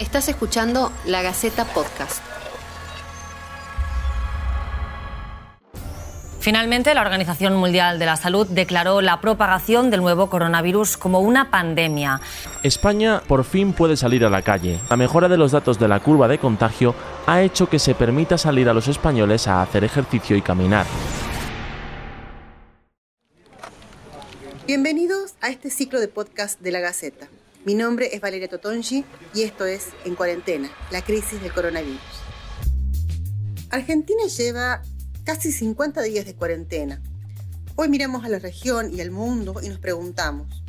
Estás escuchando La Gaceta Podcast. Finalmente, la Organización Mundial de la Salud declaró la propagación del nuevo coronavirus como una pandemia. España por fin puede salir a la calle. La mejora de los datos de la curva de contagio ha hecho que se permita salir a los españoles a hacer ejercicio y caminar. Bienvenidos a este ciclo de podcast de la Gaceta. Mi nombre es Valeria Totongi y esto es En Cuarentena, la crisis del coronavirus. Argentina lleva casi 50 días de cuarentena. Hoy miramos a la región y al mundo y nos preguntamos,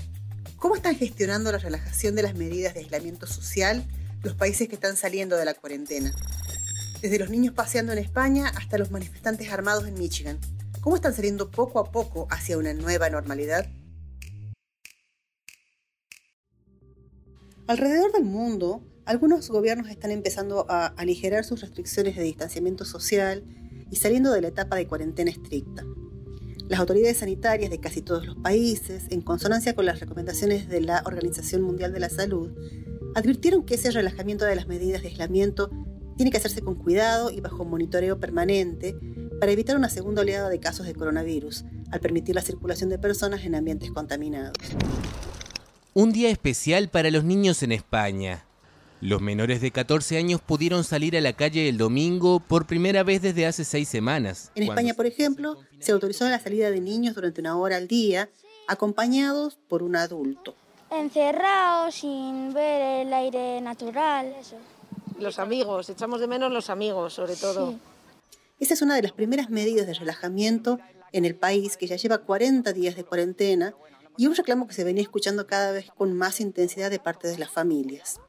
¿cómo están gestionando la relajación de las medidas de aislamiento social los países que están saliendo de la cuarentena? Desde los niños paseando en España hasta los manifestantes armados en Michigan. ¿Cómo están saliendo poco a poco hacia una nueva normalidad? Alrededor del mundo, algunos gobiernos están empezando a aligerar sus restricciones de distanciamiento social y saliendo de la etapa de cuarentena estricta. Las autoridades sanitarias de casi todos los países, en consonancia con las recomendaciones de la Organización Mundial de la Salud, advirtieron que ese relajamiento de las medidas de aislamiento tiene que hacerse con cuidado y bajo monitoreo permanente para evitar una segunda oleada de casos de coronavirus, al permitir la circulación de personas en ambientes contaminados. Un día especial para los niños en España. Los menores de 14 años pudieron salir a la calle el domingo por primera vez desde hace seis semanas. En España, por ejemplo, se autorizó la salida de niños durante una hora al día, acompañados por un adulto. Encerrados, sin ver el aire natural, eso. Los amigos, echamos de menos los amigos, sobre todo. Sí. Esa es una de las primeras medidas de relajamiento en el país que ya lleva 40 días de cuarentena y un reclamo que se venía escuchando cada vez con más intensidad de parte de las familias.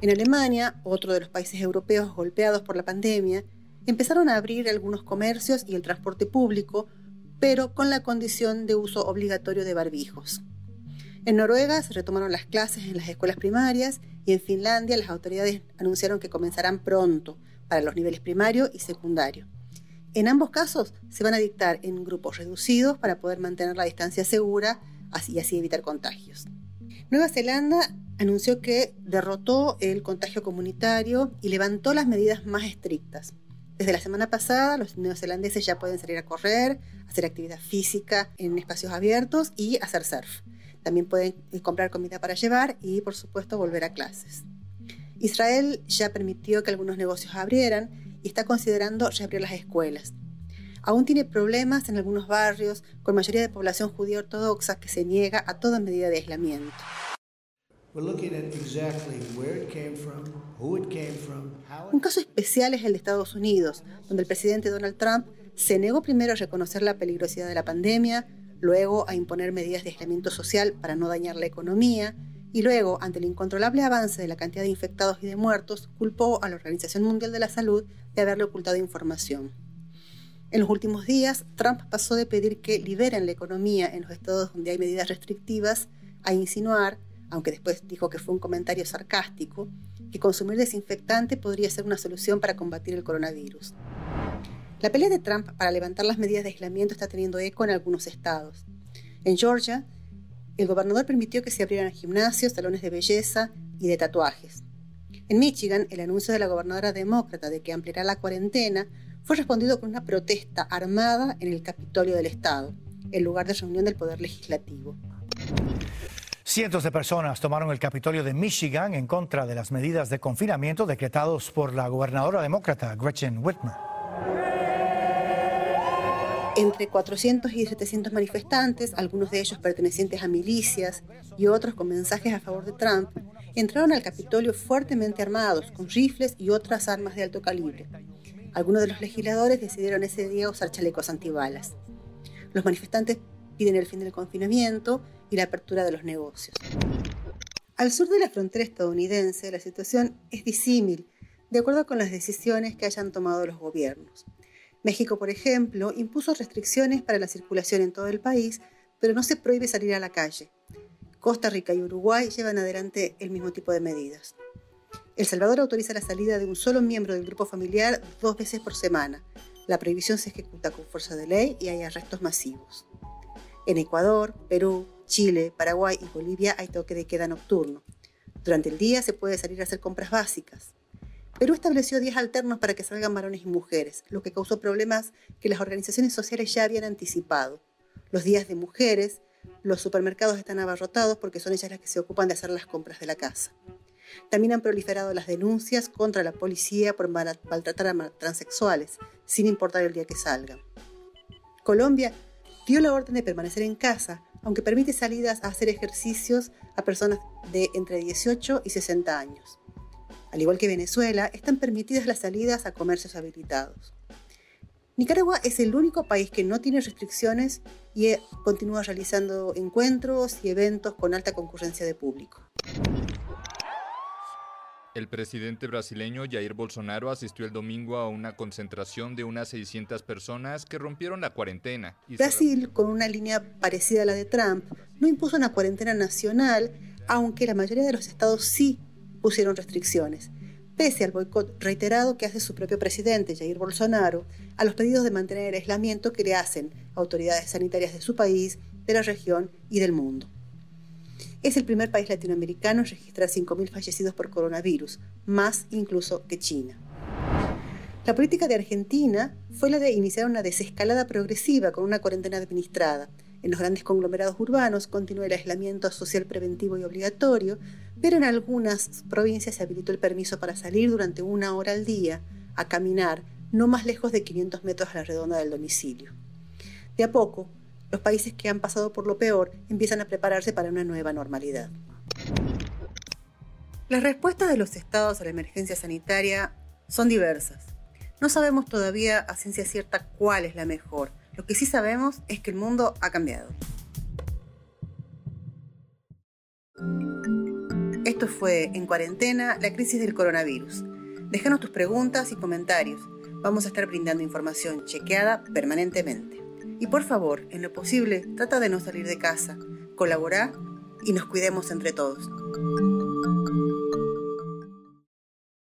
En Alemania, otro de los países europeos golpeados por la pandemia, empezaron a abrir algunos comercios y el transporte público, pero con la condición de uso obligatorio de barbijos. En Noruega se retomaron las clases en las escuelas primarias y en Finlandia las autoridades anunciaron que comenzarán pronto para los niveles primario y secundario. En ambos casos se van a dictar en grupos reducidos para poder mantener la distancia segura y así evitar contagios. Nueva Zelanda anunció que derrotó el contagio comunitario y levantó las medidas más estrictas. Desde la semana pasada, los neozelandeses ya pueden salir a correr, hacer actividad física en espacios abiertos y hacer surf. También pueden eh, comprar comida para llevar y, por supuesto, volver a clases. Israel ya permitió que algunos negocios abrieran y está considerando reabrir las escuelas aún tiene problemas en algunos barrios con mayoría de población judía ortodoxa que se niega a toda medida de aislamiento. Un caso especial es el de Estados Unidos, donde el presidente Donald Trump se negó primero a reconocer la peligrosidad de la pandemia, luego a imponer medidas de aislamiento social para no dañar la economía, y luego, ante el incontrolable avance de la cantidad de infectados y de muertos, culpó a la Organización Mundial de la Salud de haberle ocultado información. En los últimos días, Trump pasó de pedir que liberen la economía en los estados donde hay medidas restrictivas a insinuar, aunque después dijo que fue un comentario sarcástico, que consumir desinfectante podría ser una solución para combatir el coronavirus. La pelea de Trump para levantar las medidas de aislamiento está teniendo eco en algunos estados. En Georgia, el gobernador permitió que se abrieran gimnasios, salones de belleza y de tatuajes. En Michigan, el anuncio de la gobernadora demócrata de que ampliará la cuarentena fue respondido con una protesta armada en el Capitolio del Estado, el lugar de reunión del Poder Legislativo. Cientos de personas tomaron el Capitolio de Michigan en contra de las medidas de confinamiento decretados por la gobernadora demócrata Gretchen Whitmer. Entre 400 y 700 manifestantes, algunos de ellos pertenecientes a milicias y otros con mensajes a favor de Trump, entraron al Capitolio fuertemente armados, con rifles y otras armas de alto calibre. Algunos de los legisladores decidieron ese día usar chalecos antibalas. Los manifestantes piden el fin del confinamiento y la apertura de los negocios. Al sur de la frontera estadounidense, la situación es disímil, de acuerdo con las decisiones que hayan tomado los gobiernos. México, por ejemplo, impuso restricciones para la circulación en todo el país, pero no se prohíbe salir a la calle. Costa Rica y Uruguay llevan adelante el mismo tipo de medidas. El Salvador autoriza la salida de un solo miembro del grupo familiar dos veces por semana. La prohibición se ejecuta con fuerza de ley y hay arrestos masivos. En Ecuador, Perú, Chile, Paraguay y Bolivia hay toque de queda nocturno. Durante el día se puede salir a hacer compras básicas. Perú estableció días alternos para que salgan varones y mujeres, lo que causó problemas que las organizaciones sociales ya habían anticipado. Los días de mujeres, los supermercados están abarrotados porque son ellas las que se ocupan de hacer las compras de la casa. También han proliferado las denuncias contra la policía por maltratar a transexuales, sin importar el día que salgan. Colombia dio la orden de permanecer en casa, aunque permite salidas a hacer ejercicios a personas de entre 18 y 60 años. Al igual que Venezuela, están permitidas las salidas a comercios habilitados. Nicaragua es el único país que no tiene restricciones y eh, continúa realizando encuentros y eventos con alta concurrencia de público. El presidente brasileño Jair Bolsonaro asistió el domingo a una concentración de unas 600 personas que rompieron la cuarentena. Brasil, con una línea parecida a la de Trump, no impuso una cuarentena nacional, aunque la mayoría de los estados sí pusieron restricciones, pese al boicot reiterado que hace su propio presidente, Jair Bolsonaro, a los pedidos de mantener el aislamiento que le hacen autoridades sanitarias de su país, de la región y del mundo. Es el primer país latinoamericano en registrar 5.000 fallecidos por coronavirus, más incluso que China. La política de Argentina fue la de iniciar una desescalada progresiva con una cuarentena administrada. En los grandes conglomerados urbanos continúa el aislamiento social preventivo y obligatorio, pero en algunas provincias se habilitó el permiso para salir durante una hora al día a caminar no más lejos de 500 metros a la redonda del domicilio. De a poco, los países que han pasado por lo peor empiezan a prepararse para una nueva normalidad. Las respuestas de los estados a la emergencia sanitaria son diversas. No sabemos todavía a ciencia cierta cuál es la mejor. Lo que sí sabemos es que el mundo ha cambiado. Esto fue En Cuarentena, la crisis del coronavirus. Déjanos tus preguntas y comentarios. Vamos a estar brindando información chequeada permanentemente. Y por favor, en lo posible, trata de no salir de casa, colabora y nos cuidemos entre todos.